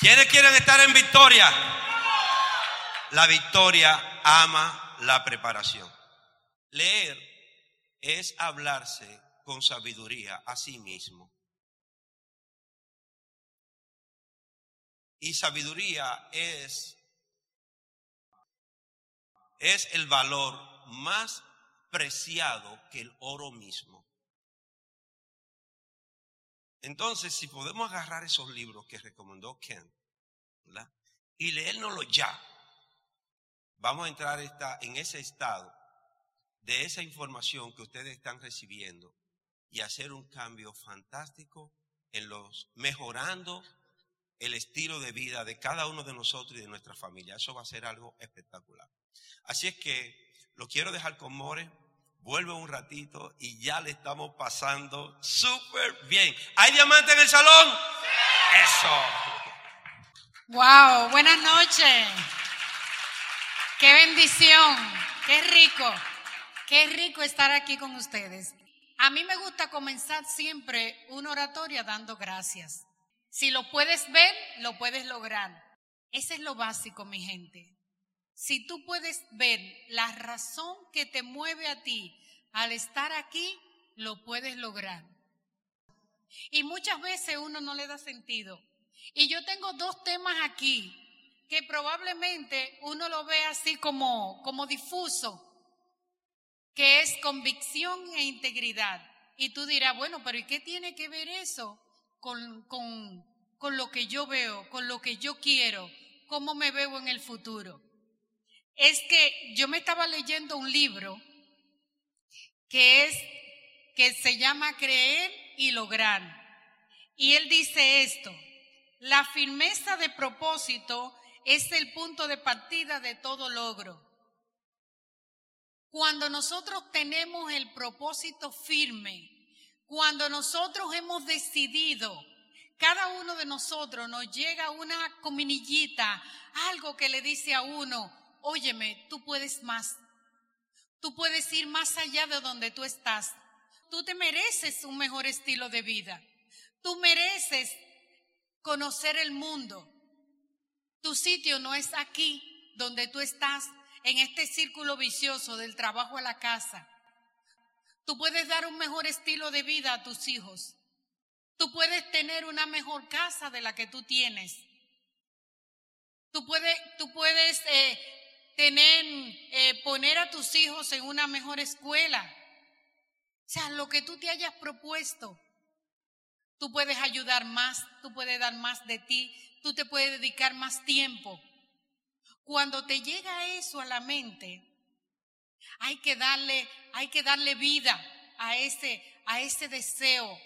¿Quiénes quieren estar en victoria? La victoria ama la preparación. Leer es hablarse con sabiduría a sí mismo. Y sabiduría es, es el valor más preciado que el oro mismo. Entonces, si podemos agarrar esos libros que recomendó Ken y leérnoslo ya, vamos a entrar en ese estado de esa información que ustedes están recibiendo y hacer un cambio fantástico en los mejorando el estilo de vida de cada uno de nosotros y de nuestra familia. Eso va a ser algo espectacular. Así es que lo quiero dejar con More. Vuelve un ratito y ya le estamos pasando súper bien. ¿Hay diamante en el salón? Eso. Wow, buenas noches. Qué bendición, qué rico, qué rico estar aquí con ustedes. A mí me gusta comenzar siempre una oratoria dando gracias. Si lo puedes ver, lo puedes lograr. Ese es lo básico, mi gente. Si tú puedes ver la razón que te mueve a ti al estar aquí, lo puedes lograr. Y muchas veces uno no le da sentido. Y yo tengo dos temas aquí que probablemente uno lo ve así como, como difuso, que es convicción e integridad. Y tú dirás, bueno, pero ¿y qué tiene que ver eso con, con, con lo que yo veo, con lo que yo quiero, cómo me veo en el futuro? Es que yo me estaba leyendo un libro que es que se llama Creer y Lograr. Y él dice esto, la firmeza de propósito es el punto de partida de todo logro. Cuando nosotros tenemos el propósito firme, cuando nosotros hemos decidido, cada uno de nosotros nos llega una cominillita, algo que le dice a uno, óyeme, tú puedes más, tú puedes ir más allá de donde tú estás, tú te mereces un mejor estilo de vida, tú mereces conocer el mundo, tu sitio no es aquí donde tú estás, en este círculo vicioso del trabajo a la casa. Tú puedes dar un mejor estilo de vida a tus hijos. Tú puedes tener una mejor casa de la que tú tienes. Tú puedes, tú puedes eh, tener, eh, poner a tus hijos en una mejor escuela. O sea, lo que tú te hayas propuesto, tú puedes ayudar más, tú puedes dar más de ti, tú te puedes dedicar más tiempo. Cuando te llega eso a la mente, hay que darle, hay que darle vida a ese, a ese deseo,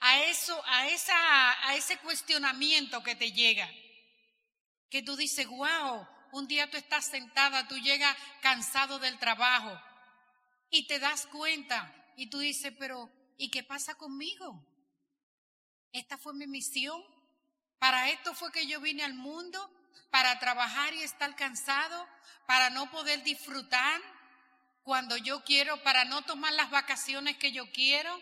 a eso, a esa, a ese cuestionamiento que te llega. Que tú dices, wow, un día tú estás sentada, tú llegas cansado del trabajo y te das cuenta y tú dices, pero ¿y qué pasa conmigo? Esta fue mi misión. Para esto fue que yo vine al mundo, para trabajar y estar cansado, para no poder disfrutar cuando yo quiero, para no tomar las vacaciones que yo quiero,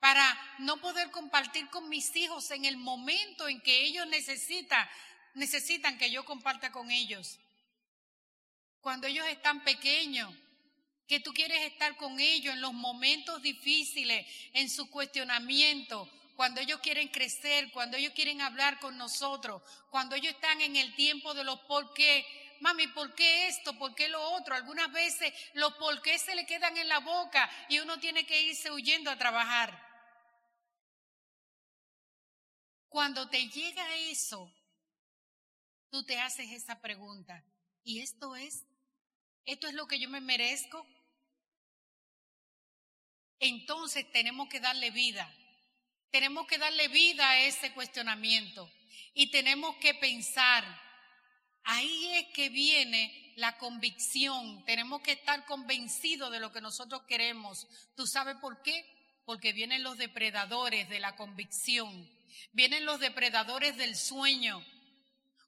para no poder compartir con mis hijos en el momento en que ellos necesitan, necesitan que yo comparta con ellos. Cuando ellos están pequeños, que tú quieres estar con ellos en los momentos difíciles, en su cuestionamiento, cuando ellos quieren crecer, cuando ellos quieren hablar con nosotros, cuando ellos están en el tiempo de los por qué. Mami, ¿por qué esto? ¿Por qué lo otro? Algunas veces los por qué se le quedan en la boca y uno tiene que irse huyendo a trabajar. Cuando te llega eso, tú te haces esa pregunta. ¿Y esto es? ¿Esto es lo que yo me merezco? Entonces tenemos que darle vida tenemos que darle vida a ese cuestionamiento y tenemos que pensar, ahí es que viene la convicción, tenemos que estar convencidos de lo que nosotros queremos. ¿Tú sabes por qué? Porque vienen los depredadores de la convicción, vienen los depredadores del sueño.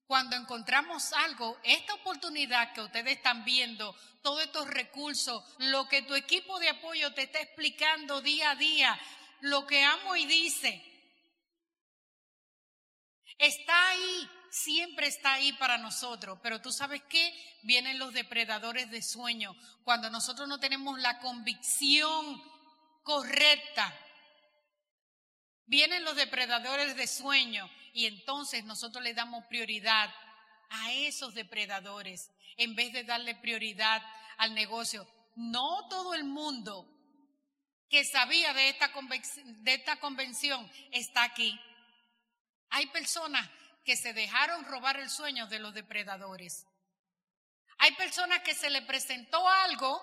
Cuando encontramos algo, esta oportunidad que ustedes están viendo, todos estos recursos, lo que tu equipo de apoyo te está explicando día a día, lo que amo y dice. Está ahí, siempre está ahí para nosotros, pero tú sabes qué, vienen los depredadores de sueño, cuando nosotros no tenemos la convicción correcta. Vienen los depredadores de sueño y entonces nosotros le damos prioridad a esos depredadores en vez de darle prioridad al negocio. No todo el mundo que sabía de esta, de esta convención está aquí. Hay personas que se dejaron robar el sueño de los depredadores. Hay personas que se le presentó algo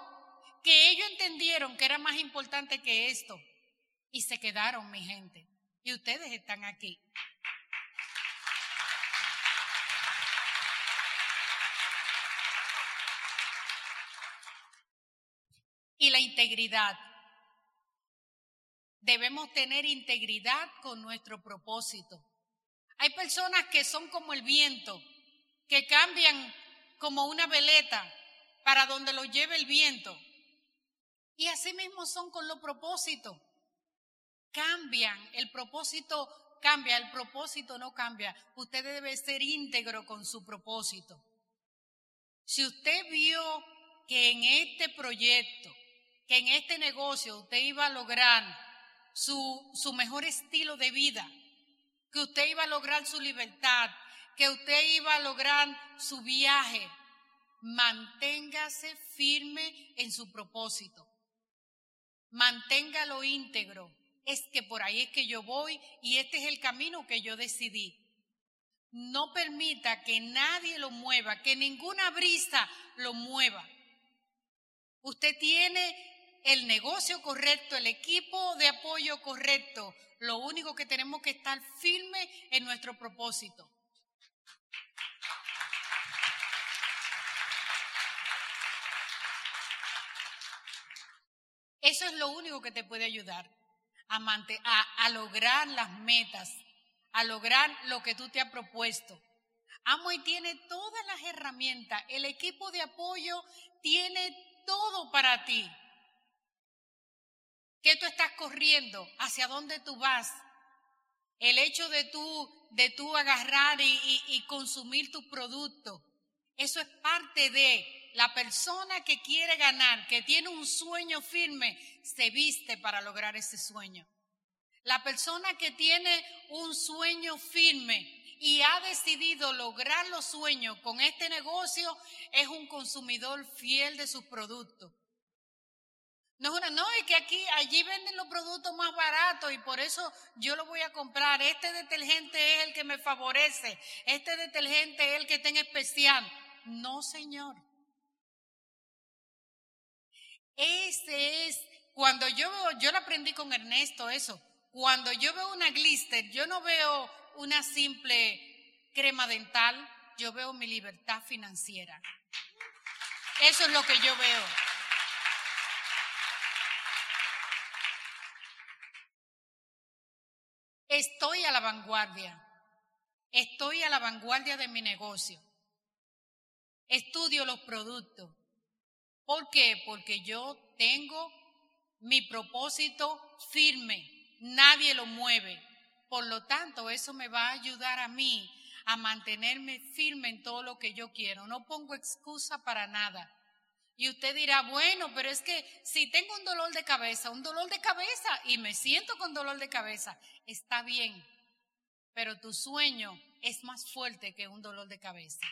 que ellos entendieron que era más importante que esto y se quedaron, mi gente. Y ustedes están aquí. Y la integridad. Debemos tener integridad con nuestro propósito. Hay personas que son como el viento, que cambian como una veleta para donde lo lleve el viento. Y así mismo son con los propósitos. Cambian, el propósito cambia, el propósito no cambia. Usted debe ser íntegro con su propósito. Si usted vio que en este proyecto, que en este negocio usted iba a lograr su, su mejor estilo de vida, que usted iba a lograr su libertad, que usted iba a lograr su viaje. Manténgase firme en su propósito. Manténgalo íntegro. Es que por ahí es que yo voy y este es el camino que yo decidí. No permita que nadie lo mueva, que ninguna brisa lo mueva. Usted tiene el negocio correcto, el equipo de apoyo correcto, lo único que tenemos que estar firme en nuestro propósito. Eso es lo único que te puede ayudar a, a, lograr las metas, a lograr lo que tú te has propuesto. Amway tiene todas las herramientas, el equipo de apoyo tiene todo para ti. ¿Qué tú estás corriendo? ¿Hacia dónde tú vas? El hecho de tú, de tú agarrar y, y consumir tu producto, eso es parte de la persona que quiere ganar, que tiene un sueño firme, se viste para lograr ese sueño. La persona que tiene un sueño firme y ha decidido lograr los sueños con este negocio es un consumidor fiel de sus productos. No es una, no, es que aquí, allí venden los productos más baratos y por eso yo lo voy a comprar. Este detergente es el que me favorece. Este detergente es el que está en especial. No, señor. Ese es, cuando yo veo, yo lo aprendí con Ernesto eso. Cuando yo veo una glister, yo no veo una simple crema dental, yo veo mi libertad financiera. Eso es lo que yo veo. Estoy a la vanguardia. Estoy a la vanguardia de mi negocio. Estudio los productos. ¿Por qué? Porque yo tengo mi propósito firme. Nadie lo mueve. Por lo tanto, eso me va a ayudar a mí a mantenerme firme en todo lo que yo quiero. No pongo excusa para nada. Y usted dirá, bueno, pero es que si tengo un dolor de cabeza, un dolor de cabeza y me siento con dolor de cabeza, está bien, pero tu sueño es más fuerte que un dolor de cabeza.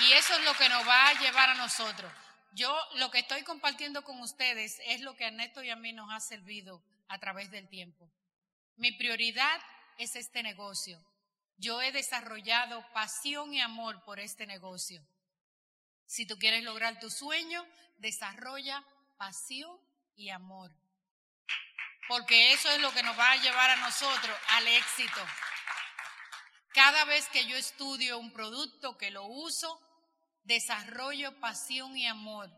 Y eso es lo que nos va a llevar a nosotros. Yo lo que estoy compartiendo con ustedes es lo que a Neto y a mí nos ha servido a través del tiempo. Mi prioridad es este negocio. Yo he desarrollado pasión y amor por este negocio. Si tú quieres lograr tu sueño, desarrolla pasión y amor. Porque eso es lo que nos va a llevar a nosotros al éxito. Cada vez que yo estudio un producto, que lo uso, desarrollo pasión y amor.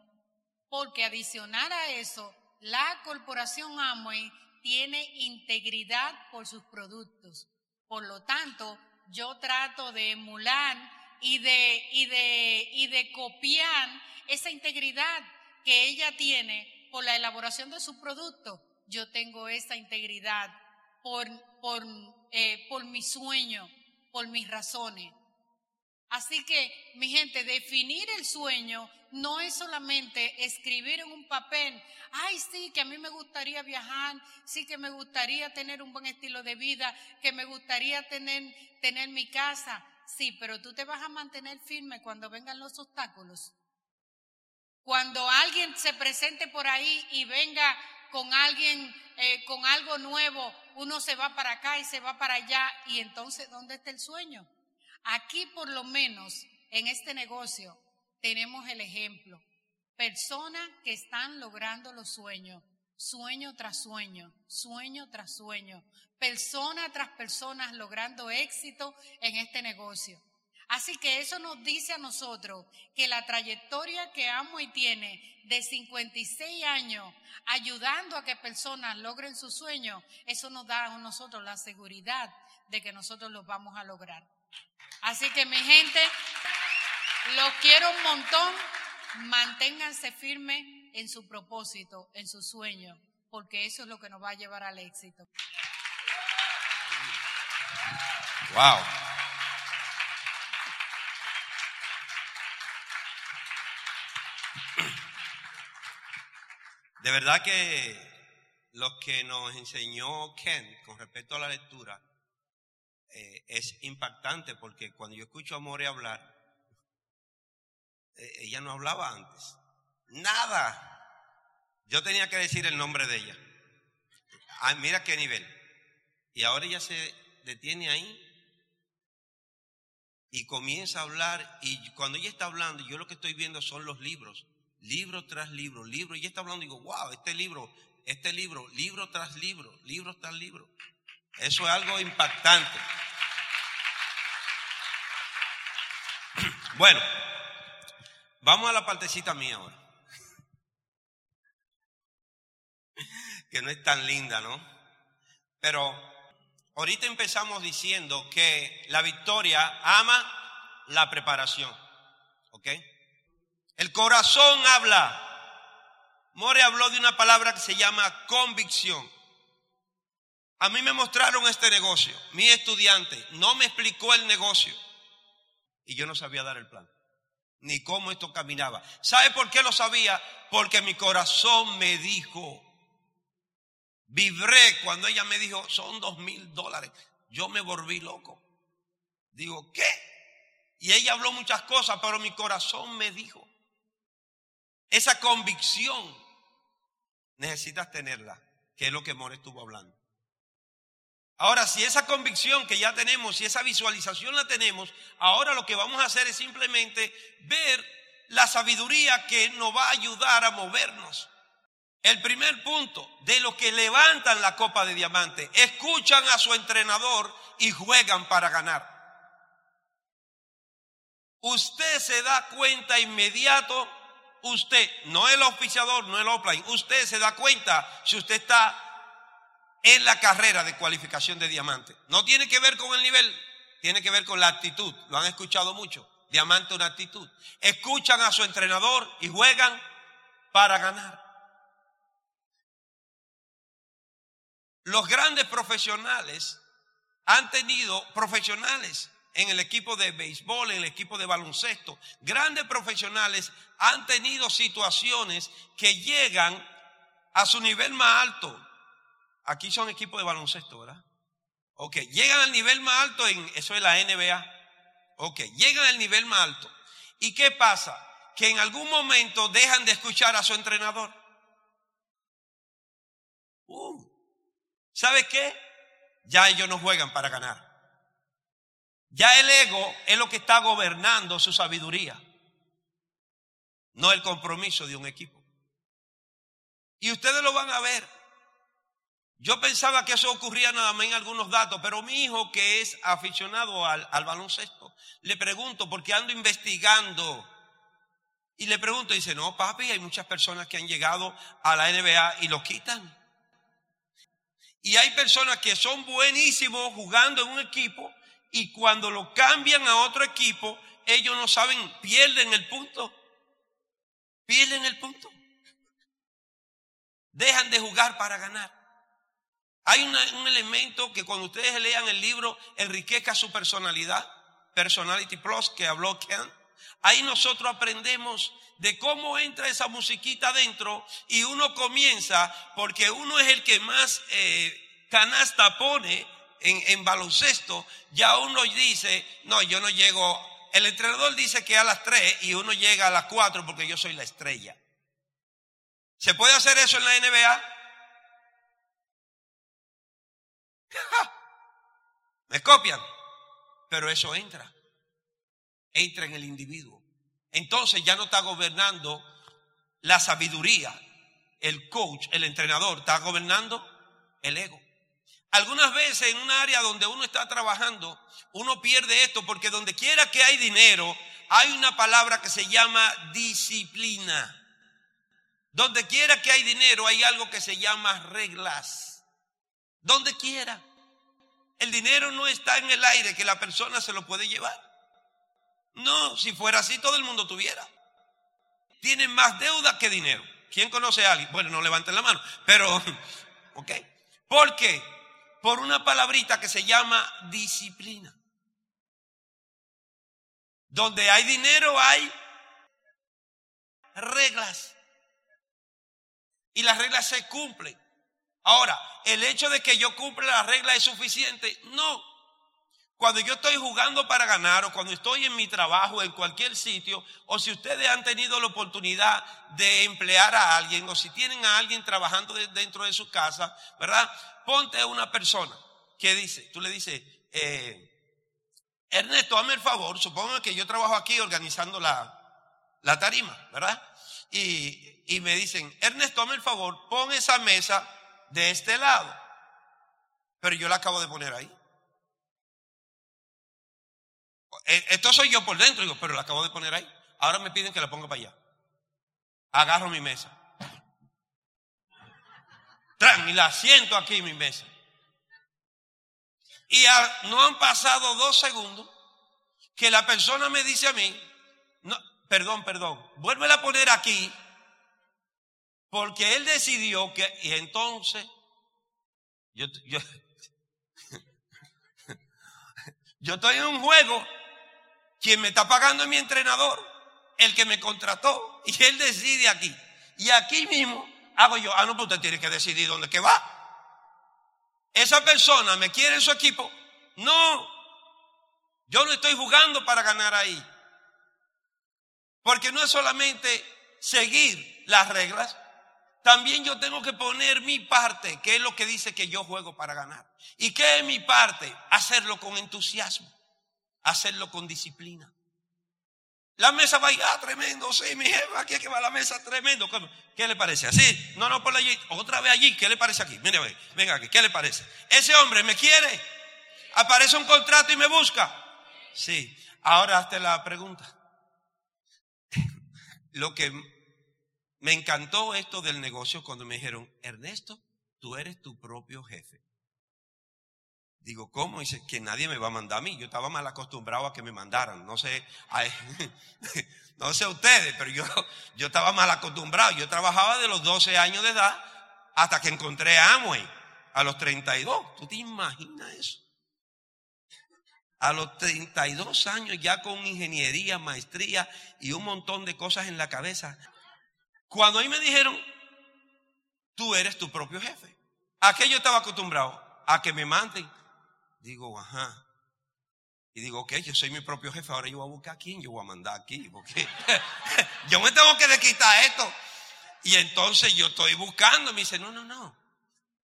Porque adicional a eso, la corporación Amway tiene integridad por sus productos. Por lo tanto, yo trato de emular y de, y de, y de copiar esa integridad que ella tiene por la elaboración de su producto. Yo tengo esa integridad por, por, eh, por mi sueño, por mis razones. Así que, mi gente, definir el sueño no es solamente escribir en un papel, ay, sí, que a mí me gustaría viajar, sí que me gustaría tener un buen estilo de vida, que me gustaría tener, mi casa. Sí, pero tú te vas a mantener firme cuando vengan los obstáculos. Cuando alguien se presente por ahí y venga con alguien, eh, con algo nuevo, uno se va para acá y se va para allá. Y entonces, ¿dónde está el sueño? Aquí, por lo menos, en este negocio, tenemos el ejemplo. Personas que están logrando los sueños, sueño tras sueño, sueño tras sueño, persona tras persona logrando éxito en este negocio. Así que eso nos dice a nosotros que la trayectoria que Amo y tiene de 56 años ayudando a que personas logren sus sueños, eso nos da a nosotros la seguridad de que nosotros los vamos a lograr. Así que mi gente, los quiero un montón, manténganse firmes en su propósito, en su sueño, porque eso es lo que nos va a llevar al éxito. Wow. De verdad que lo que nos enseñó Ken con respecto a la lectura eh, es impactante porque cuando yo escucho a More hablar, eh, ella no hablaba antes. Nada. Yo tenía que decir el nombre de ella. Ah, mira qué nivel. Y ahora ella se detiene ahí y comienza a hablar. Y cuando ella está hablando, yo lo que estoy viendo son los libros libro tras libro, libro, y está hablando y digo, wow, este libro, este libro, libro tras libro, libro tras libro. Eso es algo impactante. Bueno, vamos a la partecita mía ahora. Que no es tan linda, ¿no? Pero ahorita empezamos diciendo que la victoria ama la preparación. ¿Ok? El corazón habla. More habló de una palabra que se llama convicción. A mí me mostraron este negocio. Mi estudiante no me explicó el negocio. Y yo no sabía dar el plan. Ni cómo esto caminaba. ¿Sabe por qué lo sabía? Porque mi corazón me dijo. Vibré cuando ella me dijo, son dos mil dólares. Yo me volví loco. Digo, ¿qué? Y ella habló muchas cosas, pero mi corazón me dijo. Esa convicción necesitas tenerla, que es lo que More estuvo hablando. Ahora, si esa convicción que ya tenemos, si esa visualización la tenemos, ahora lo que vamos a hacer es simplemente ver la sabiduría que nos va a ayudar a movernos. El primer punto, de los que levantan la copa de diamante, escuchan a su entrenador y juegan para ganar. Usted se da cuenta inmediato usted, no el oficiador, no el offline, usted se da cuenta si usted está en la carrera de cualificación de diamante. No tiene que ver con el nivel, tiene que ver con la actitud. Lo han escuchado mucho. Diamante una actitud. Escuchan a su entrenador y juegan para ganar. Los grandes profesionales han tenido profesionales en el equipo de béisbol, en el equipo de baloncesto. Grandes profesionales han tenido situaciones que llegan a su nivel más alto. Aquí son equipos de baloncesto, ¿verdad? Ok, llegan al nivel más alto en, eso es la NBA. Ok, llegan al nivel más alto. ¿Y qué pasa? Que en algún momento dejan de escuchar a su entrenador. Uh, ¿Sabe qué? Ya ellos no juegan para ganar. Ya el ego es lo que está gobernando su sabiduría, no el compromiso de un equipo. Y ustedes lo van a ver. Yo pensaba que eso ocurría nada más en algunos datos, pero mi hijo que es aficionado al, al baloncesto, le pregunto porque ando investigando y le pregunto, dice, no, papi, hay muchas personas que han llegado a la NBA y lo quitan. Y hay personas que son buenísimos jugando en un equipo y cuando lo cambian a otro equipo, ellos no saben, pierden el punto. Pierden el punto. Dejan de jugar para ganar. Hay un elemento que cuando ustedes lean el libro enriquezca su personalidad, Personality Plus, que habló Ken. Ahí nosotros aprendemos de cómo entra esa musiquita adentro y uno comienza, porque uno es el que más eh, canasta pone en, en baloncesto, ya uno dice, no, yo no llego, el entrenador dice que a las 3 y uno llega a las 4 porque yo soy la estrella. ¿Se puede hacer eso en la NBA? ¿Me copian? Pero eso entra. Entra en el individuo. Entonces ya no está gobernando la sabiduría. El coach, el entrenador, está gobernando el ego. Algunas veces en un área donde uno está trabajando, uno pierde esto porque donde quiera que hay dinero, hay una palabra que se llama disciplina. Donde quiera que hay dinero, hay algo que se llama reglas. Donde quiera. El dinero no está en el aire que la persona se lo puede llevar. No, si fuera así todo el mundo tuviera. Tienen más deuda que dinero. ¿Quién conoce a alguien? Bueno, no levanten la mano, pero, ¿ok? ¿Por qué? Por una palabrita que se llama disciplina. Donde hay dinero hay reglas. Y las reglas se cumplen. Ahora, el hecho de que yo cumpla las reglas es suficiente. No. Cuando yo estoy jugando para ganar o cuando estoy en mi trabajo, en cualquier sitio, o si ustedes han tenido la oportunidad de emplear a alguien o si tienen a alguien trabajando de- dentro de su casa, ¿verdad? Ponte a una persona que dice, tú le dices, eh, Ernesto, hazme el favor, supongo que yo trabajo aquí organizando la, la tarima, ¿verdad? Y, y me dicen, Ernesto, hazme el favor, pon esa mesa de este lado. Pero yo la acabo de poner ahí. Eh, Esto soy yo por dentro, digo, pero la acabo de poner ahí. Ahora me piden que la ponga para allá. Agarro mi mesa. Tran, y la siento aquí en mi mesa. Y no han pasado dos segundos que la persona me dice a mí, no, perdón, perdón, vuélvela a poner aquí, porque él decidió que, y entonces, yo, yo, yo estoy en un juego, quien me está pagando es mi entrenador, el que me contrató, y él decide aquí. Y aquí mismo hago yo, ah, no, pues usted tiene que decidir dónde que va. Esa persona me quiere en su equipo. No, yo no estoy jugando para ganar ahí. Porque no es solamente seguir las reglas, también yo tengo que poner mi parte, que es lo que dice que yo juego para ganar. ¿Y qué es mi parte? Hacerlo con entusiasmo, hacerlo con disciplina. La mesa va allá, tremendo, sí, mi jefa, aquí es que va la mesa, tremendo. ¿Qué le parece? ¿Así? No, no, por allí, otra vez allí, ¿qué le parece aquí? Mire, ve, venga aquí, ¿qué le parece? Ese hombre me quiere, aparece un contrato y me busca. Sí, ahora hazte la pregunta. Lo que me encantó esto del negocio cuando me dijeron, Ernesto, tú eres tu propio jefe. Digo, ¿cómo? Dice, que nadie me va a mandar a mí. Yo estaba mal acostumbrado a que me mandaran. No sé, a- no sé ustedes, pero yo, yo estaba mal acostumbrado. Yo trabajaba de los 12 años de edad hasta que encontré a Amway a los 32. ¿Tú te imaginas eso? A los 32 años ya con ingeniería, maestría y un montón de cosas en la cabeza. Cuando ahí me dijeron, tú eres tu propio jefe. ¿A qué yo estaba acostumbrado? A que me manden. Digo, ajá. Y digo, ok, yo soy mi propio jefe, ahora yo voy a buscar a quién yo voy a mandar aquí, porque yo me tengo que desquitar esto. Y entonces yo estoy buscando, me dice, no, no, no,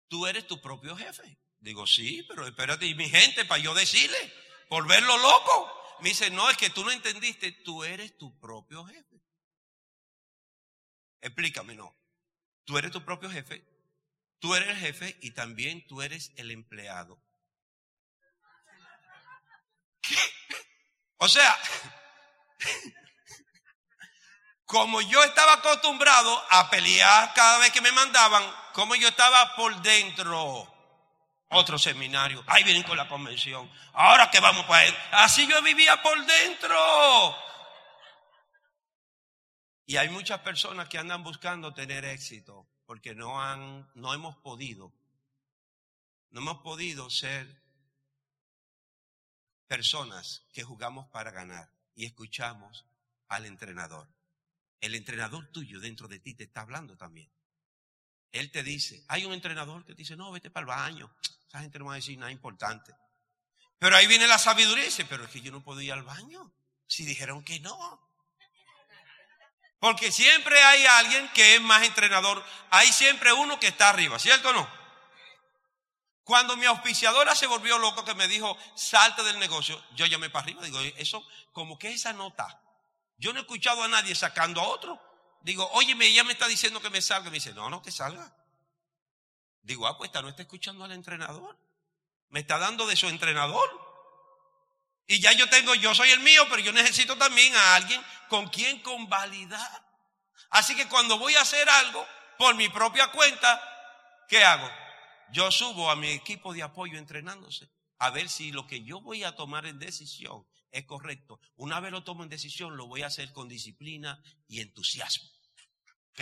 tú eres tu propio jefe. Digo, sí, pero espérate, y mi gente, para yo decirle, por verlo loco. Me dice, no, es que tú no entendiste, tú eres tu propio jefe. Explícame, no. Tú eres tu propio jefe, tú eres el jefe y también tú eres el empleado. O sea, como yo estaba acostumbrado a pelear cada vez que me mandaban, como yo estaba por dentro. Otro seminario, ahí vienen con la convención, ahora que vamos para él. Así yo vivía por dentro. Y hay muchas personas que andan buscando tener éxito porque no han, no hemos podido no hemos podido ser personas que jugamos para ganar y escuchamos al entrenador. El entrenador tuyo dentro de ti te está hablando también. Él te dice, hay un entrenador que te dice, no, vete para el baño. Esa gente no va a decir nada importante. Pero ahí viene la sabiduría y dice, pero es que yo no puedo ir al baño. Si dijeron que no. Porque siempre hay alguien que es más entrenador. Hay siempre uno que está arriba, ¿cierto o no? Cuando mi auspiciadora se volvió loco que me dijo, salte del negocio, yo llamé para arriba. Digo, eso, como que esa nota. Yo no he escuchado a nadie sacando a otro. Digo, oye, ella me está diciendo que me salga. Me dice, no, no, que salga. Digo, ah, pues esta no está escuchando al entrenador. Me está dando de su entrenador. Y ya yo tengo, yo soy el mío, pero yo necesito también a alguien con quien convalidar. Así que cuando voy a hacer algo por mi propia cuenta, ¿qué hago? Yo subo a mi equipo de apoyo entrenándose a ver si lo que yo voy a tomar en decisión es correcto. Una vez lo tomo en decisión, lo voy a hacer con disciplina y entusiasmo. ¿Ok?